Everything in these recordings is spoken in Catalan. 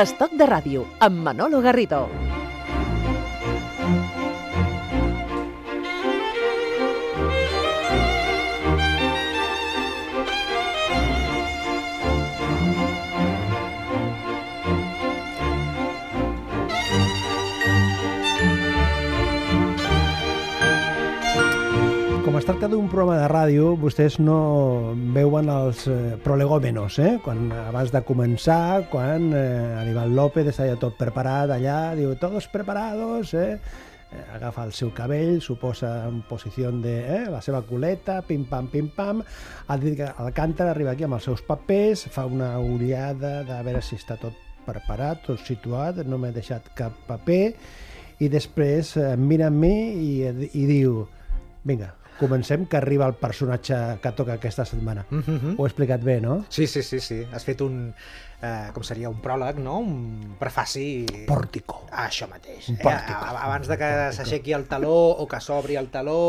Estoc de ràdio, amb Manolo Garrido. D'un programa de ràdio, vostès no veuen els eh, prolegòmenos, eh? Quan, abans de començar, quan eh, Aníbal López està ja tot preparat allà, diu, todos preparados, eh? Eh, agafa el seu cabell, s'ho posa en posició de eh, la seva culeta, pim-pam, pim-pam, Alcántara arriba aquí amb els seus papers, fa una ullada de veure si està tot preparat, tot situat, no m'he deixat cap paper, i després eh, mira a mi i, i diu, vinga, comencem, que arriba el personatge que toca aquesta setmana. Mm -hmm. Ho he explicat bé, no? Sí, sí, sí, sí. Has fet un, eh, com seria, un pròleg, no? Un prefaci... Pòrtico. Ah, això mateix. Un pòrtico. Eh? Abans de que s'aixequi el taló o que s'obri el taló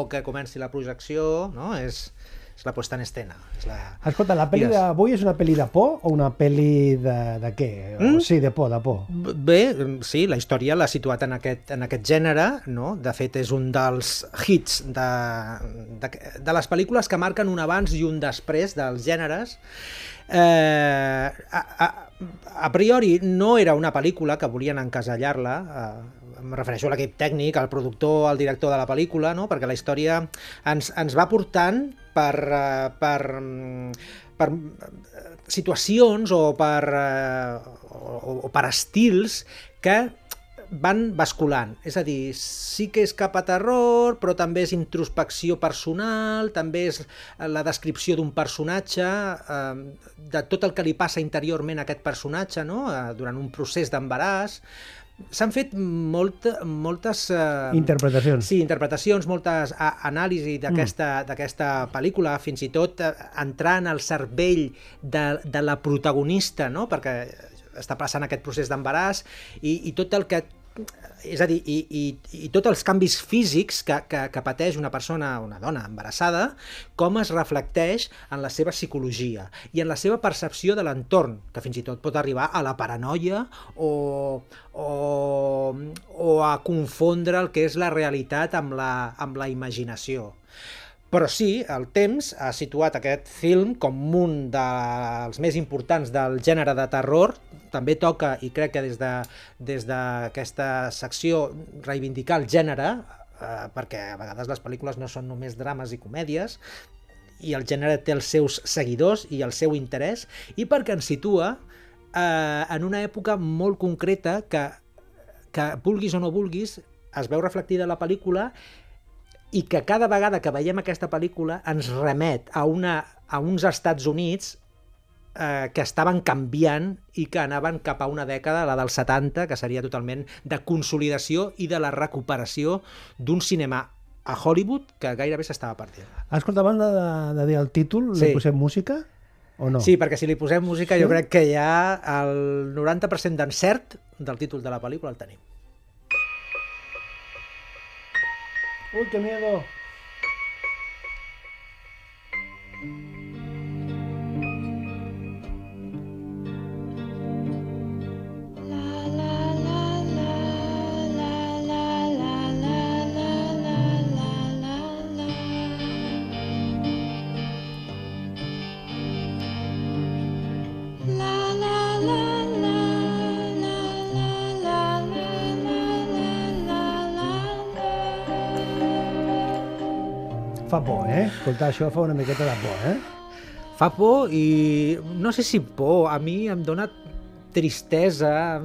o que comenci la projecció, no? És, és la puesta en escena. És la... Escolta, la pel·li d'avui és una pel·li de por o una pel·li de, de què? Mm? Sí, de por, de por. Bé, sí, la història l'ha situat en aquest, en aquest gènere, no? De fet, és un dels hits de, de, de les pel·lícules que marquen un abans i un després dels gèneres. Eh, a, a, a priori no era una pel·lícula que volien encasellar-la, eh, em refereixo a l'equip tècnic, al productor, al director de la pel·lícula, no? perquè la història ens, ens va portant per, eh, per, mm, per eh, situacions o per, eh, o, o per estils que van basculant. És a dir, sí que és cap a terror, però també és introspecció personal, també és la descripció d'un personatge, de tot el que li passa interiorment a aquest personatge, no? durant un procés d'embaràs. S'han fet molta, moltes... Eh, Interpretacions. Sí, interpretacions, moltes a, anàlisi d'aquesta d'aquesta pel·lícula, fins i tot eh, entrant al cervell de, de la protagonista, no? perquè està passant aquest procés d'embaràs i, i tot el que és a dir, i, i, i tots els canvis físics que, que, que pateix una persona, una dona embarassada, com es reflecteix en la seva psicologia i en la seva percepció de l'entorn, que fins i tot pot arribar a la paranoia o, o, o a confondre el que és la realitat amb la, amb la imaginació. Però sí, el temps ha situat aquest film com un dels més importants del gènere de terror. També toca, i crec que des de- des d'aquesta de, secció, reivindicar el gènere, eh, perquè a vegades les pel·lícules no són només drames i comèdies, i el gènere té els seus seguidors i el seu interès, i perquè ens situa eh, en una època molt concreta que, que vulguis o no vulguis, es veu reflectida a la pel·lícula i que cada vegada que veiem aquesta pel·lícula ens remet a, una, a uns Estats Units eh, que estaven canviant i que anaven cap a una dècada, la dels 70, que seria totalment de consolidació i de la recuperació d'un cinema a Hollywood que gairebé s'estava perdent. Escolta, abans de, de dir el títol, Sí. li posem música o no? Sí, perquè si li posem música Sí? jo crec que ja el 90% d'encert del títol de la pel·lícula el tenim. Uy, qué miedo. Fa por, eh? Escoltar això fa una miqueta de por, eh? Fa por i no sé si por, a mi em dona tristesa,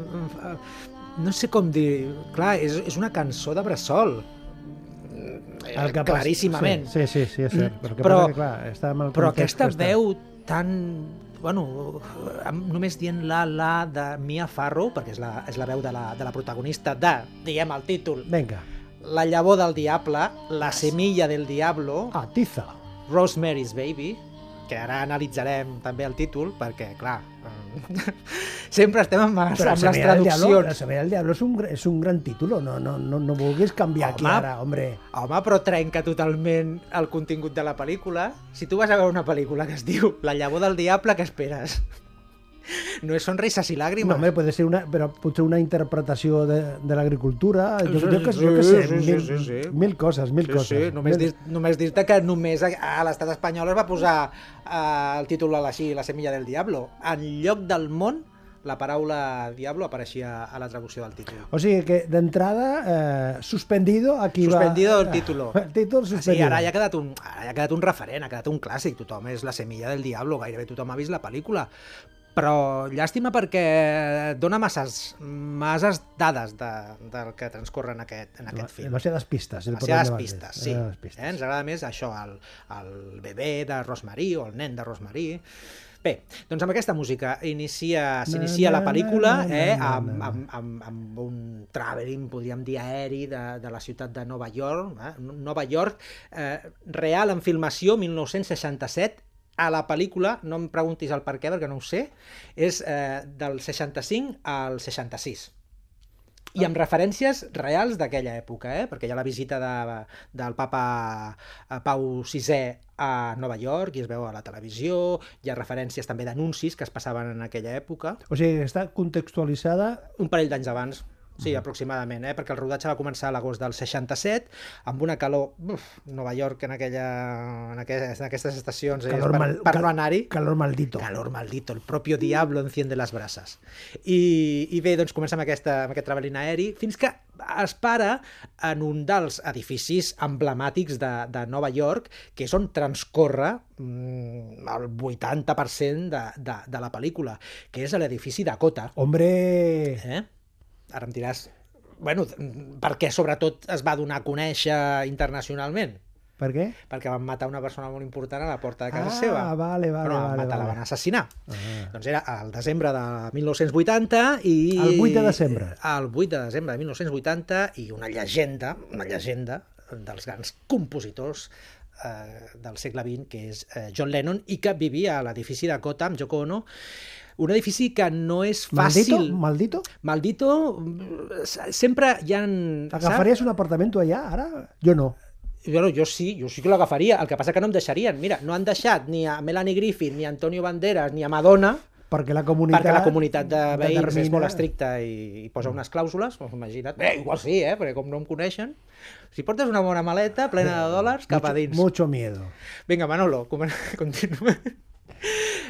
no sé com dir... Clar, és, és una cançó de bressol. El que passa- claríssimament. Sí, sí, sí, és cert. Però, que Però- que, clar, està amb el Però aquesta que està. veu tan... Bueno, només dient la, la de Mia Farrow, perquè és la, és la veu de la, de la protagonista de, diguem el títol, Vinga, La llavor del diable, La semilla del diablo, atiza. Rosemary's Baby, que ara analitzarem també el títol, perquè, clar, sempre estem amb, amb les del Diablo, la traduccions. Semilla del Diablo és un, és un gran títol, no, no, no, no vulguis canviar aquí Home. ara, hombre. Home, però trenca totalment el contingut de la pel·lícula. Si tu vas a veure una pel·lícula que es diu La llavor del diable, què esperes? No és sonrises i No, làgrimes. home, pot ser una, però potser una interpretació de, de l'agricultura, jo, jo, que, jo que Sí, sé, sí, sí, mil, sí, sí. mil coses, mil Sí, coses. sí, només Mil- dir- només dir-te que només a, a l'estat espanyol es va posar eh, el títol a així, La semilla del diablo. En lloc del món, la paraula diablo apareixia a la traducció del títol. O sigui que d'entrada, eh, suspendido, aquí Suspendido va... el título. El títol Sí, suspendido. ara ja ha quedat un, ara ja ha quedat un referent, ha quedat un clàssic, tothom és la semilla del diablo, gairebé tothom ha vist la pel·lícula. Però llàstima perquè dona masses, masses dades de, del que transcorre en aquest, en aquest film. Demasiades pistes. el Demasiades pistes, sí. demasiades pistes. Eh? Ens agrada més això, el, el bebè de Rosmarí o el nen de Rosmarí. Bé, doncs amb aquesta música inicia- s'inicia la pel·lícula eh, amb, amb, amb, amb un traveling, podríem dir, aeri de, de la ciutat de Nova York. Eh? Nova York, eh, real en filmació, 1967, a la pel·lícula, no em preguntis el per què, perquè no ho sé, és eh, del 65 al 66 i amb referències reals d'aquella època, eh? perquè hi ha la visita de, del papa eh, Pau VI a Nova York i es veu a la televisió, hi ha referències també d'anuncis que es passaven en aquella època, O sigui, està contextualitzada un parell d'anys abans, sí, aproximadament, eh? perquè el rodatge va començar a l'agost del 67, amb una calor, uf, Nova York en, aquella, en, aquestes, en aquestes estacions, eh? Calor per, mal- per cal- no anar-hi, calor maldito. Calor maldito, el propio diablo enciende les brases. I, i bé, doncs comença amb, aquesta, amb aquest traveling aeri, fins que es para en un dels edificis emblemàtics de, de Nova York, que és on transcorre mm, el 80% de, de, de la pel·lícula, que és l'edifici Dakota. Hombre, Eh? Ara em diràs, bueno, perquè sobretot es va donar a conèixer internacionalment? per què? Perquè van matar una persona molt important a la porta de casa Ah, seva. vale, vale, Però la van vale, matar, la vale. van assassinar. Ah. Doncs era al desembre de 1980 i... El 8 de desembre. El 8 de desembre de 1980 i una llegenda, una llegenda dels grans compositors eh, del segle XX, que és eh, John Lennon, i que vivia a l'edifici Dakota amb Yoko Ono, un edifici que no és Maldito? fàcil... Maldito? Maldito, mm, sempre hi ha... ¿Agafarías un apartamento allá ara? Jo no. Bueno, jo sí, jo sí que l'agafaria. El que passa que no em deixarien. Mira, no han deixat ni a Melanie Griffith, ni a Antonio Banderas, ni a Madonna, Perquè la comunitat... perquè la comunitat de veïns és determina- molt estricta i, i posa unes clàusules, doncs imagina't. Bé, igual sí, eh? perquè com no em coneixen... Si portes una bona maleta plena de dòlars, cap a dins. Mucho miedo. Vinga, Manolo, continua.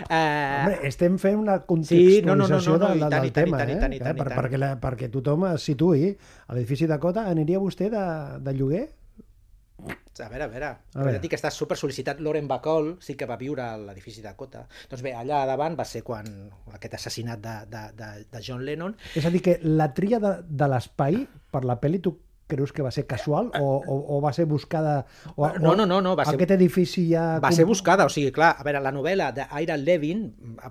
Eh, Hombre, estem fent una Sí, no, no, contextualització no, no, no, del, tema, perquè, la, perquè tothom es situï a l'edifici Dakota. Aniria vostè de, de lloguer? A veure, a veure. A A veure. que està super sol·licitat. Lauren Bacall sí que va viure a l'edifici Dakota. Doncs bé, allà davant va ser quan aquest assassinat de, de, de, de John Lennon És a dir, que la tria de, de l'espai per la pel·li tu creus que va ser casual o, o, o va ser buscada? O, No, o no, no, no, va ser- Aquest edifici ja... Va ser buscada, o sigui, clar, a veure, la novel·la d'Ira Levin,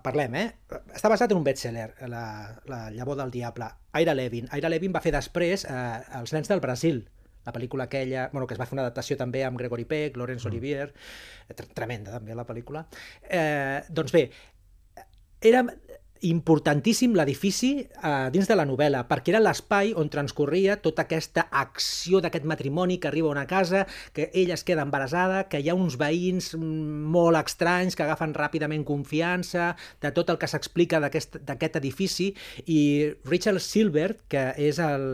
parlem, eh? Està basat en un bestseller, la, la llavor del diable. Ira Levin. Ira Levin va fer després eh, Els nens del Brasil, la pel·lícula aquella, bueno, que es va fer una adaptació també amb Gregory Peck, Laurence Olivier, tre- tremenda també la pel·lícula. Eh, doncs bé, era importantíssim l'edifici eh, dins de la novel·la, perquè era l'espai on transcorria tota aquesta acció d'aquest matrimoni que arriba a una casa, que ella es queda embarassada, que hi ha uns veïns mm, molt estranys que agafen ràpidament confiança, de tot el que s'explica d'aquest edifici, i Richard Silbert, que és el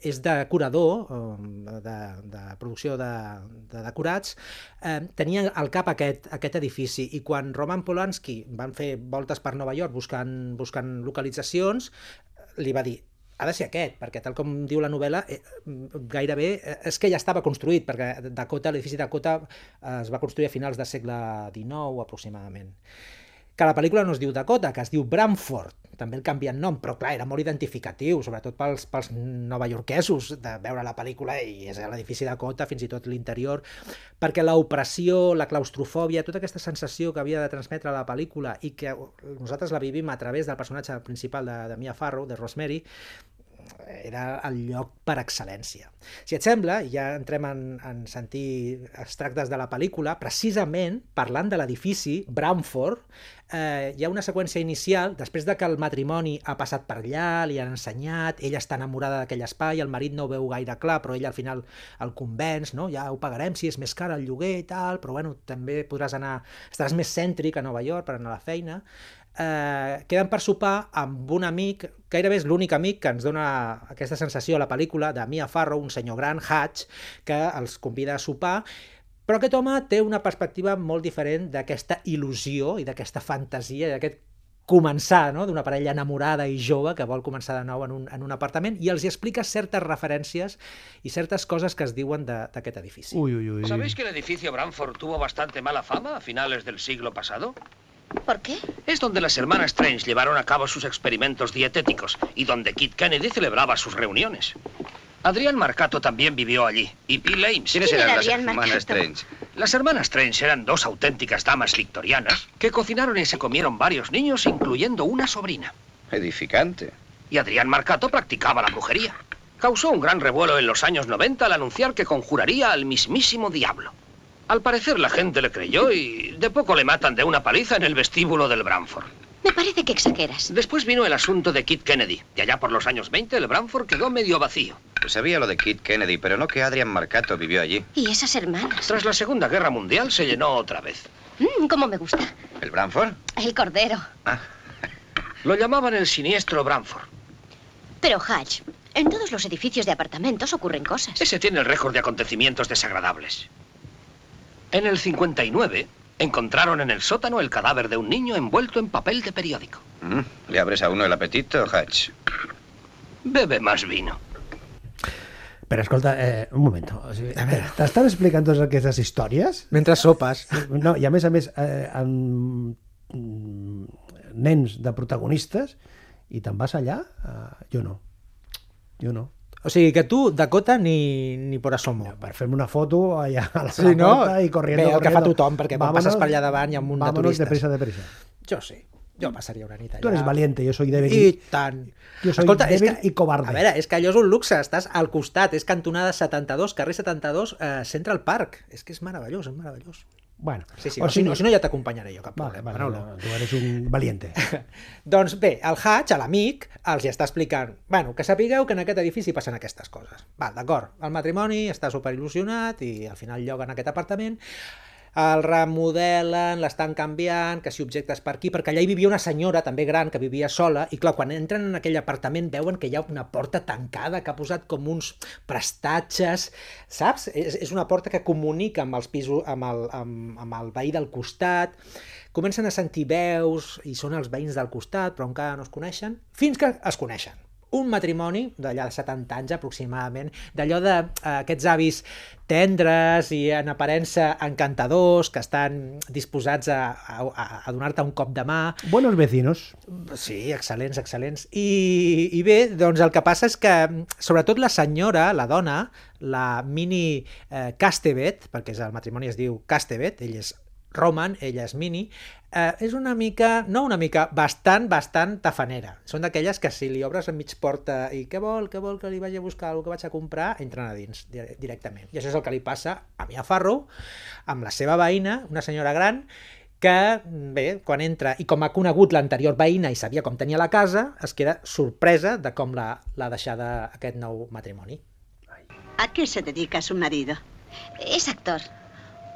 és de curador, eh, de, de producció de, de decorats, eh, tenia al cap aquest, aquest edifici. I quan Roman Polanski van fer voltes per Nova York buscant, buscant localitzacions, li va dir ha de ser aquest, perquè tal com diu la novel·la, eh, gairebé eh, és que ja estava construït, perquè Dakota, l'edifici Dakota eh, es va construir a finals del segle XIX aproximadament. Que la pel·lícula no es diu Dakota, que es diu Bramford, també el canvien nom, però clar, era molt identificatiu, sobretot pels, pels novaiorquesos, de veure la pel·lícula i és l'edifici Dakota, fins i tot l'interior, perquè l'opressió, la claustrofòbia, tota aquesta sensació que havia de transmetre la pel·lícula i que nosaltres la vivim a través del personatge principal de, de Mia Farrow, de Rosemary, era el lloc per excel·lència. Si et sembla, ja entrem en, en sentir extractes de la pel·lícula, precisament parlant de l'edifici Bramford, eh, hi ha una seqüència inicial, després de que el matrimoni ha passat per allà, li han ensenyat, ella està enamorada d'aquell espai, el marit no ho veu gaire clar, però ell al final el convenç, no? ja ho pagarem si és més car el lloguer i tal, però bueno, també podràs anar, estaràs més cèntric a Nova York per anar a la feina, eh, queden per sopar amb un amic, gairebé és l'únic amic que ens dona aquesta sensació a la pel·lícula, de Mia Farrow, un senyor gran, Hatch, que els convida a sopar, però aquest home té una perspectiva molt diferent d'aquesta il·lusió i d'aquesta fantasia, d'aquest començar no? d'una parella enamorada i jove que vol començar de nou en un, en un apartament i els hi explica certes referències i certes coses que es diuen d'aquest edifici. Uy, uy, uy. ¿Sabéis que el edificio Branford tuvo bastante mala fama a finales del siglo pasado? ¿Por qué? Es donde las hermanas Strange llevaron a cabo sus experimentos dietéticos y donde Kit Kennedy celebraba sus reuniones. Adrián Marcato también vivió allí, y Bill Ames. ¿Quién era Adrián Marcato? Las hermanas Strange eran dos auténticas damas victorianas que cocinaron y se comieron varios niños, incluyendo una sobrina. Edificante. Y Adrián Marcato practicaba la brujería. Causó un gran revuelo en los años 90 al anunciar que conjuraría al mismísimo diablo. Al parecer la gente le creyó y de poco le matan de una paliza en el vestíbulo del Branford. Me parece que exageras. Después vino el asunto de Kit Kennedy. Y allá por los años 20 el Branford quedó medio vacío. Sabía lo de Kit Kennedy, pero no que Adrian Marcato vivió allí. ¿Y esas hermanas? Tras la Segunda Guerra Mundial se llenó otra vez. Mm, ¿Cómo me gusta? ¿El Branford? El cordero. Ah, Lo llamaban el siniestro Branford. Pero, Hatch, en todos los edificios de apartamentos ocurren cosas. Ese tiene el récord de acontecimientos desagradables. En el 59 encontraron en el sótano el cadáver de un niño envuelto en papel de periódico. mm, ¿Le abres a uno el apetito, Hatch? Bebe más vino. Però escolta, eh, un moment. O sigui, T'estan explicant totes aquestes històries? Mentre sopes. No, i a més a més, eh, amb mm, nens de protagonistes, i te'n vas allà? Eh, jo no. Jo no. O sigui que tu, Dakota, ni, ni por asomo. Per fer-me una foto allà a la Sí, no? i corriendo, Bé, el que fa corriendo. tothom, perquè quan passes per allà davant hi ha un munt de vámonos turistes. deprisa, deprisa. Jo sí, jo passaria una nit allà. Tu eres valiente, yo soy débil. I tant. Jo soy és débil i cobarde. A veure, és que allò és un luxe, estàs al costat, és cantonada 72, carrer 72, eh, Central Park. És que és meravellós, és meravellós. Bueno, Sí, sí, o o, si, no, si no ja t'acompanyaré jo, cap Vale, problema. vale, Manolo. no, tu eres un valiente. Doncs bé, el Hatch, a l'amic, els hi està explicant bueno, que sapigueu que en aquest edifici passen aquestes coses. Val, d'acord, el matrimoni està superil·lusionat i al final lloguen aquest apartament, el remodelen, l'estan canviant, que si objectes per aquí, perquè allà hi vivia una senyora també gran que vivia sola i clar, quan entren en aquell apartament veuen que hi ha una porta tancada que ha posat com uns prestatges, saps? És, és una porta que comunica amb els pisos, amb el, amb, amb el veí del costat, comencen a sentir veus i són els veïns del costat, però encara no es coneixen, fins que es coneixen. Un matrimoni d'allà de 70 anys aproximadament, d'allò d'aquests avis tendres i en aparença encantadors, que estan disposats a, a, a donar-te un cop de mà, Buenos vecinos. Sí, excel·lents, excel·lents. I, I bé, doncs el que passa és que, sobretot la senyora, la dona, la Mini eh, Castevet, perquè és el matrimoni es diu Castevet, ell és Roman, ella és Mini, eh, és una mica, no una mica, bastant, bastant tafanera. Són d'aquelles que si li obres a mig porta i què vol, què vol que li vagi a buscar, el que vaig a comprar, entren a dins di- directament. I això és el que li passa a Mia Farrow amb la seva veïna, una senyora gran, que, bé, quan entra, i com ha conegut l'anterior veïna i sabia com tenia la casa, es queda sorpresa de com l'ha l'ha deixada aquest nou matrimoni. ¿A qué se dedica su marido? Es actor.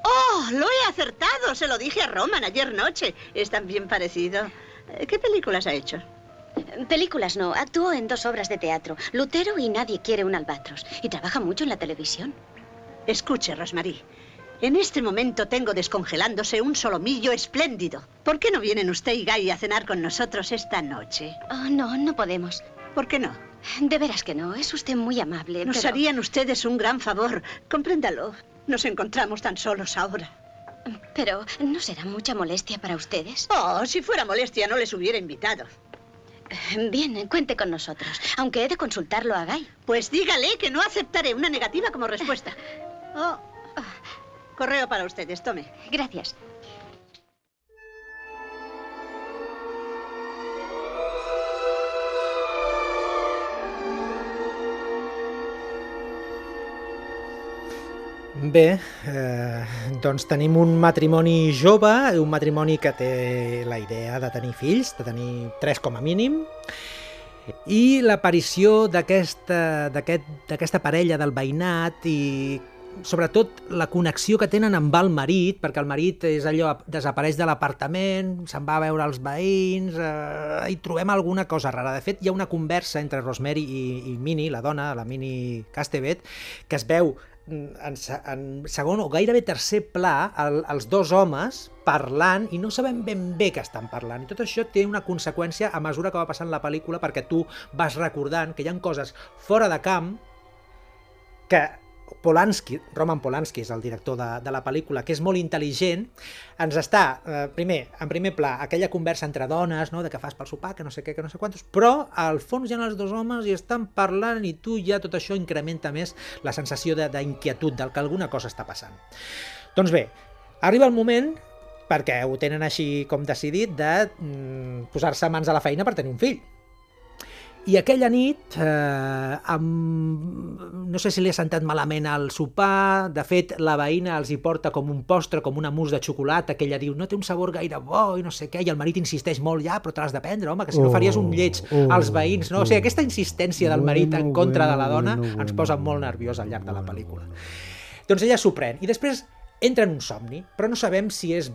¡Oh, lo he acertado! Se lo dije a Roman ayer noche. Es tan bien parecido. Eh, ¿Qué películas ha hecho? Películas no, actuó en dos obras de teatro, Lutero y Nadie quiere un albatros. Y trabaja mucho en la televisión. Escuche, Rosmarie. En este momento tengo descongelándose un solomillo espléndido. ¿Por qué no vienen usted y Guy a cenar con nosotros esta noche? Oh, no, no podemos. ¿Por qué no? De veras que no, es usted muy amable. Nos pero- harían ustedes un gran favor. Compréndalo. Nos encontramos tan solos ahora. Pero, ¿no será mucha molestia para ustedes? Oh, si fuera molestia no les hubiera invitado. Bien, cuente con nosotros, aunque he de consultarlo a Guy. Pues dígale que no aceptaré una negativa como respuesta. Oh, correo para ustedes, tome. Gracias. Bé, eh, doncs tenim un matrimoni jove, un matrimoni que té la idea de tenir fills, de tenir tres com a mínim, i l'aparició d'aquesta d'aquest- d'aquesta parella del veïnat i sobretot la connexió que tenen amb el marit, perquè el marit és allò, desapareix de l'apartament, se'n va a veure els veïns, eh, hi trobem alguna cosa rara. De fet, hi ha una conversa entre Rosemary i, i Minnie, la dona, la Minnie Castevet, que es veu en, en segon o gairebé tercer pla el, els dos homes parlant i no sabem ben bé què estan parlant. I tot això té una conseqüència a mesura que va passant la pel·lícula perquè tu vas recordant que hi han coses fora de camp que Polanski, Roman Polanski és el director de, de la pel·lícula, que és molt intel·ligent, ens està, eh, primer, en primer pla, aquella conversa entre dones, no?, de que fas pel sopar, que no sé què, que no sé quantos, però al fons hi ha els dos homes i estan parlant i tu ja tot això incrementa més la sensació d'inquietud, del que alguna cosa està passant. Doncs bé, arriba el moment perquè ho tenen així com decidit de mm, posar-se mans a la feina per tenir un fill i aquella nit, eh, amb... no sé si li ha sentat malament al sopar, de fet la veïna els hi porta com un postre, com una mousse de xocolata, que ella diu no té un sabor gaire bo i no sé què, i el marit insisteix molt, ja, però te l'has de prendre, home, que si no faries un lleig oh, als veïns, no? O sigui, aquesta insistència del marit en contra de la dona ens posa molt nerviós al llarg de la pel·lícula. Doncs ella s'ho pren, i després entra en un somni, però no sabem si és,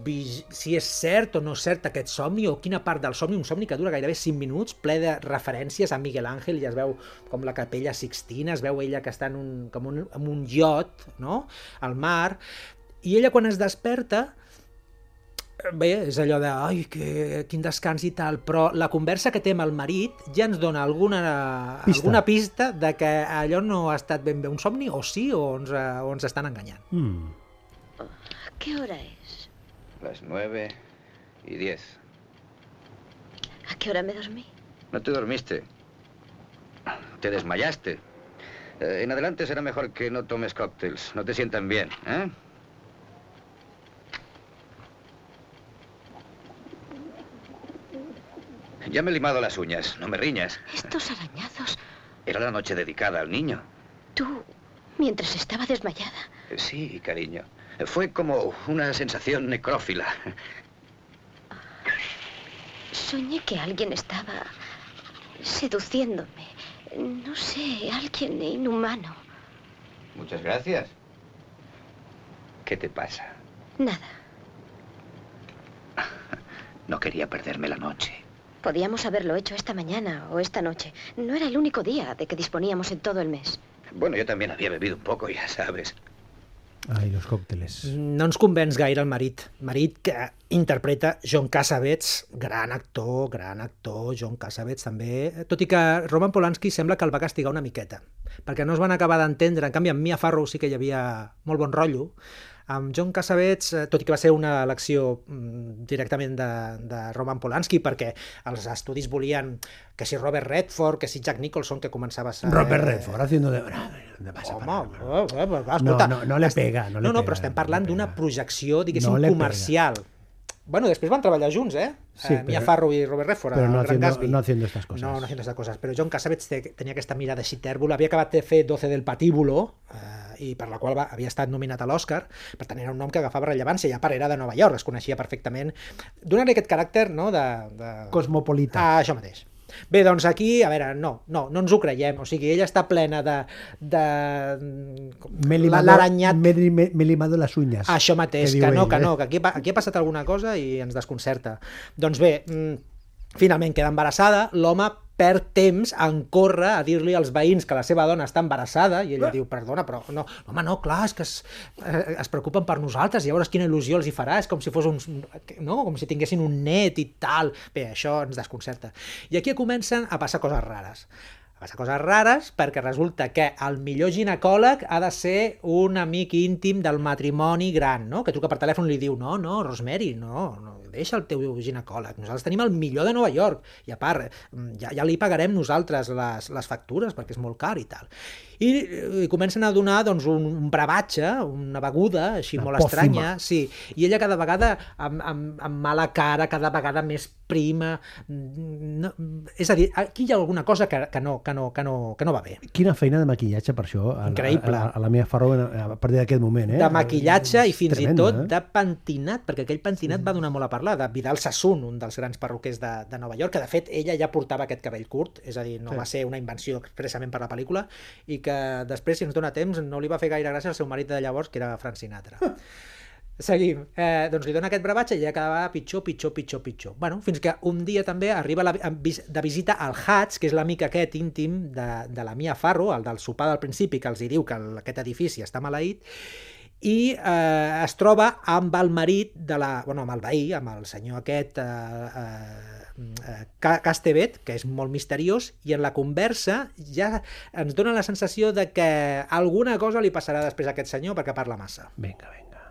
si és cert o no cert aquest somni o quina part del somni, un somni que dura gairebé 5 minuts, ple de referències a Miguel Ángel, i es veu com la capella Sixtina, es veu ella que està en un, com un, en un iot, no?, al mar, i ella quan es desperta, bé, és allò de, ai, que, quin descans i tal, però la conversa que té amb el marit ja ens dona alguna pista, alguna pista de que allò no ha estat ben bé un somni, o sí, o ens, o ens estan enganyant. Mm. ¿Qué hora es? Las nueve y diez. ¿A qué hora me dormí? No te dormiste. Te desmayaste. Eh, en adelante será mejor que no tomes cócteles. No te sientan bien, ¿eh? Ya me he limado las uñas. No me riñas. Estos arañazos. Era la noche dedicada al niño. Tú, mientras estaba desmayada. Sí, cariño. Fue como una sensación necrófila. Soñé que alguien estaba seduciéndome. No sé, alguien inhumano. Muchas gracias. ¿Qué te pasa? Nada. No quería perderme la noche. Podíamos haberlo hecho esta mañana o esta noche. No era el único día de que disponíamos en todo el mes. Bueno, yo también había bebido un poco, ya sabes. Ai, los còcteles. No ens convenç gaire el marit. Marit que interpreta John Cassavetes, gran actor, gran actor, John Cassavetes també, tot i que Roman Polanski sembla que el va castigar una miqueta, perquè no es van acabar d'entendre. En canvi, amb Mia Farrow sí que hi havia molt bon rotllo, amb John Cassavetes, eh, tot i que va ser una elecció mm, directament de, de Roman Polanski, perquè els estudis volien que si Robert Redford, que si Jack Nicholson, que començava a ser... Robert Redford, haciendo de... de pasa Home, oh, oh, oh, escolta, no, no, no le pega. No, le no, no pega, però estem parlant no d'una projecció, diguéssim, No comercial. Bueno, després van treballar junts, eh? Sí, eh, Mia Farrow i Robert Redford Pero a no Gran haciendo, Gatsby. no haciendo estas cosas. No, no haciendo estas cosas. Però John Cassavetes te, tenia aquesta mirada així tèrbola. Havia acabat de fer 12 del patíbulo, eh, i per la qual va, havia estat nominat a l'Oscar. Per tant, era un nom que agafava rellevància. Ja a part era de Nova York, es coneixia perfectament. Donar-li aquest caràcter no, de, de... Cosmopolita. Ah, això mateix. Bé, doncs aquí, a veure, no, no, no ens ho creiem. O sigui, ella està plena de... de Me he la- limado, l'aranyat me, me- me he limado las uñas. això mateix, que que, no, ell, que eh? no, que aquí, aquí ha passat alguna cosa i ens desconcerta. Doncs bé, mm, finalment queda embarassada, l'home perd temps en córrer a dir-li als veïns que la seva dona està embarassada i ella diu, perdona, però no, home, no, clar, és que es, eh, es preocupen per nosaltres i llavors quina il·lusió els hi farà, és com si fos uns, no? com si tinguessin un net i tal. Bé, això ens desconcerta. I aquí comencen a passar coses rares. A passar coses rares perquè resulta que el millor ginecòleg ha de ser un amic íntim del matrimoni gran, no? que truca per telèfon i li diu no, no, Rosemary, no, no deixa el teu ginecòleg, nosaltres tenim el millor de Nova York i a part mm, ja, ja li pagarem nosaltres les, les factures perquè és molt car i tal. I, i comencen a donar doncs, un, un brevatge, una beguda així Una molt pòcima. estranya, sí, i ella cada vegada amb, amb, amb mala cara, cada vegada més prima, no, és a dir, aquí hi ha alguna cosa que, que, no, que, no, que, no, que no va bé. Quina feina de maquillatge per això. A, Increïble. A, a, la meva Farrow a partir d'aquest moment, eh? de maquillatge i fins Tremenda, i tot eh? de pentinat, perquè aquell pentinat va donar molt a parlar. la de Vidal Sassoon, un dels grans perruquers de, de Nova York, que de fet ella ja portava aquest cabell curt, és a dir, no Sí. sí. va ser una invenció expressament per la pel·lícula, i que després, si ens dona temps, no li va fer gaire gràcia al seu marit de llavors, que era Frank Sinatra. Seguim. Eh, doncs li dona aquest brevatge i ja cada vegada pitjor, pitjor, pitjor, pitjor. Bueno, fins que un dia també arriba la, de visita al Hutch, que és l'amic aquest íntim de, de la Mia Farrow, el del sopar del principi, que els hi diu que el, aquest edifici està maleït, i eh, es troba amb el marit de la... Bueno, amb el veí, amb el senyor aquest eh, eh, Castevet, que és molt misteriós, i en la conversa ja ens dona la sensació de que alguna cosa li passarà després a aquest senyor perquè parla massa. Vinga, vinga.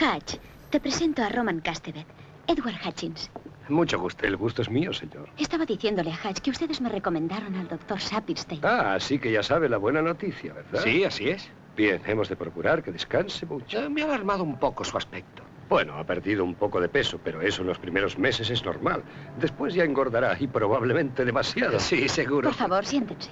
Hatch, te presento a Roman Castevet, Edward Hutchins. Mucho gusto. El gusto es mío, señor. Estaba diciéndole a Hatch que ustedes me recomendaron al doctor Sapirstein. Ah, así que ya sabe la buena noticia, ¿verdad? Sí, así es. Bien, hemos de procurar que descanse mucho. Eh, me ha alarmado un poco su aspecto. Bueno, ha perdido un poco de peso, pero eso en los primeros meses es normal. Después ya engordará y probablemente demasiado. Sí, seguro. Por favor, siéntense.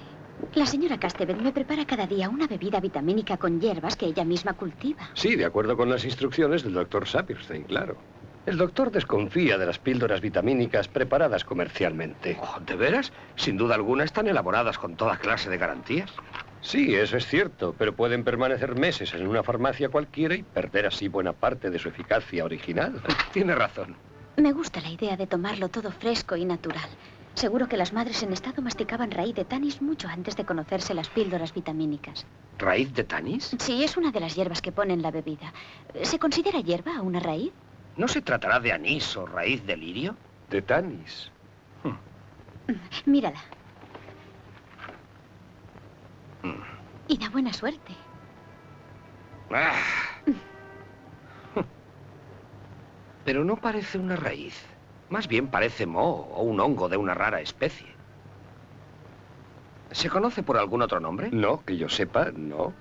La señora Castevet me prepara cada día una bebida vitamínica con hierbas que ella misma cultiva. Sí, de acuerdo con las instrucciones del doctor Sapirstein, claro. El doctor desconfía de las píldoras vitamínicas preparadas comercialmente. Oh, ¿De veras? Sin duda alguna están elaboradas con toda clase de garantías. Sí, eso es cierto, pero pueden permanecer meses en una farmacia cualquiera y perder así buena parte de su eficacia original. Tiene razón. Me gusta la idea de tomarlo todo fresco y natural. Seguro que las madres en estado masticaban raíz de tanis mucho antes de conocerse las píldoras vitamínicas. ¿Raíz de tanis? Sí, es una de las hierbas que pone en la bebida. ¿Se considera hierba una raíz? ¿No se tratará de anís o raíz de lirio? De tanis. Mírala. Y da buena suerte. Ah. Pero no parece una raíz. Más bien parece moho o un hongo de una rara especie. ¿Se conoce por algún otro nombre? No, que yo sepa, no.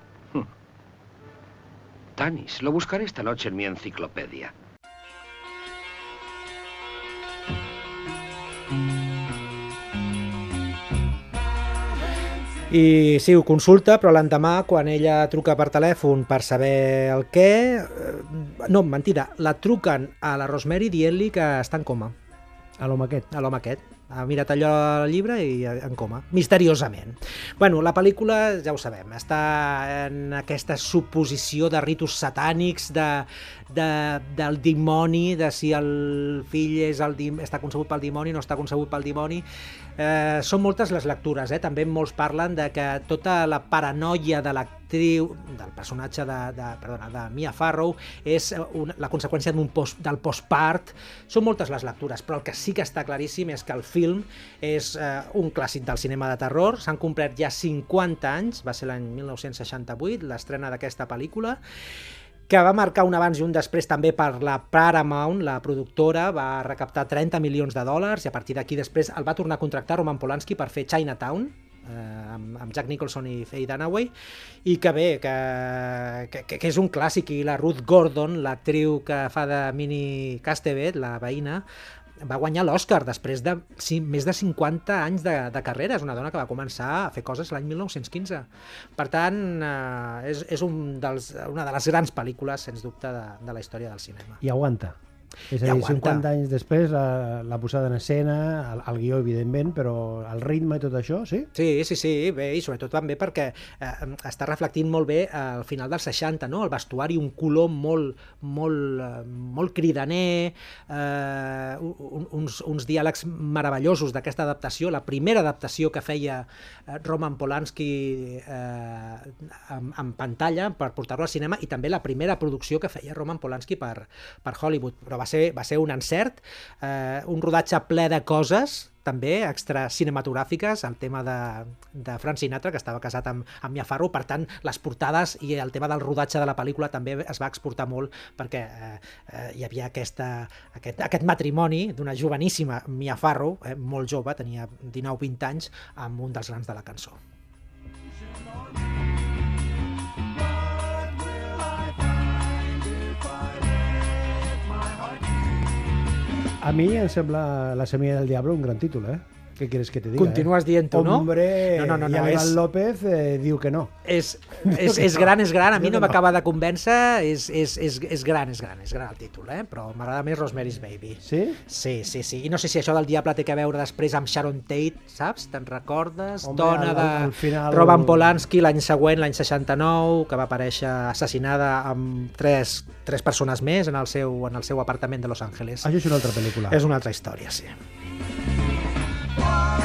Tanis. Lo buscaré esta noche en mi enciclopedia. I sí, ho consulta, però l'endemà, quan ella truca per telèfon per saber el què... eh, No, mentida, la truquen a la Rosemary dient-li que està en coma, A l'home aquest. a l'home aquest. Ha mirat allò al llibre i en coma, misteriosament. Bueno, la pel·lícula, ja ho sabem, està en aquesta suposició de ritus satànics, de, de, del dimoni, de si el fill és el està concebut pel dimoni, no està concebut pel dimoni. Eh, són moltes les lectures, eh? també molts parlen de que tota la paranoia de l'actriu, del personatge de, de, perdona, de Mia Farrow, és una, la conseqüència d'un post, del postpart. Són moltes les lectures, però el que sí que està claríssim és que el film és eh, un clàssic del cinema de terror, s'han complert ja 50 anys, va ser l'any 1968, l'estrena d'aquesta pel·lícula, que va marcar un abans i un després també per la Paramount, la productora, va recaptar 30 milions de dòlars i a partir d'aquí després el va tornar a contractar Roman Polanski per fer Chinatown, eh, amb, amb Jack Nicholson i Faye Dunaway, i que bé, que, que, que, és un clàssic, i la Ruth Gordon, l'actriu que fa de Minnie Castevet, la veïna, va guanyar l'Oscar després de sí, més de 50 anys de, de carrera. És una dona que va començar a fer coses l'any 1915. Per tant, eh, és, és un dels, una de les grans pel·lícules, sens dubte, de, de la història del cinema. I aguanta. És a dir, aguanta. 50 anys després, la, la posada en escena, el, el guió, evidentment, però el ritme i tot això, sí? Sí, sí, sí, bé, i sobretot també perquè eh, està reflectint molt bé al final dels 60, no? El vestuari, un color molt, molt, eh, molt cridaner, eh, un, uns, uns diàlegs meravellosos d'aquesta adaptació, la primera adaptació que feia eh, Roman Polanski eh, en, en pantalla per portar-lo al cinema i també la primera producció que feia Roman Polanski per, per Hollywood, però va ser, va ser un encert, eh, un rodatge ple de coses, també extra cinematogràfiques, el tema de, de Frank Sinatra, que estava casat amb, amb Mia Farrow, per tant, les portades i el tema del rodatge de la pel·lícula també es va exportar molt perquè eh, eh, hi havia aquesta, aquest, aquest matrimoni d'una joveníssima Mia Farrow, eh, molt jove, tenia 19-20 anys, amb un dels grans de la cançó. A mi em sembla La semilla del diablo un gran títol, eh? Què quieres que te diga? Continues eh? dient-ho, no? Hombre, No, no, no, no, Aníbal és- López eh, diu que no. És, és, és gran, és gran, a mi no no. m'acaba de convèncer, és, és, és, és gran, és gran, és gran el títol, eh? però m'agrada més Rosemary's Baby. Sí? Sí, sí, sí. I no sé si això del Diable té que veure després amb Sharon Tate, saps? Te'n recordes? Home, Dona al- de al final- Roman Polanski l'any següent, l'any 69, que va aparèixer assassinada amb tres, tres persones més en el seu, en el seu apartament de Los Angeles. Això és una altra pel·lícula. És una altra història, sí. Why?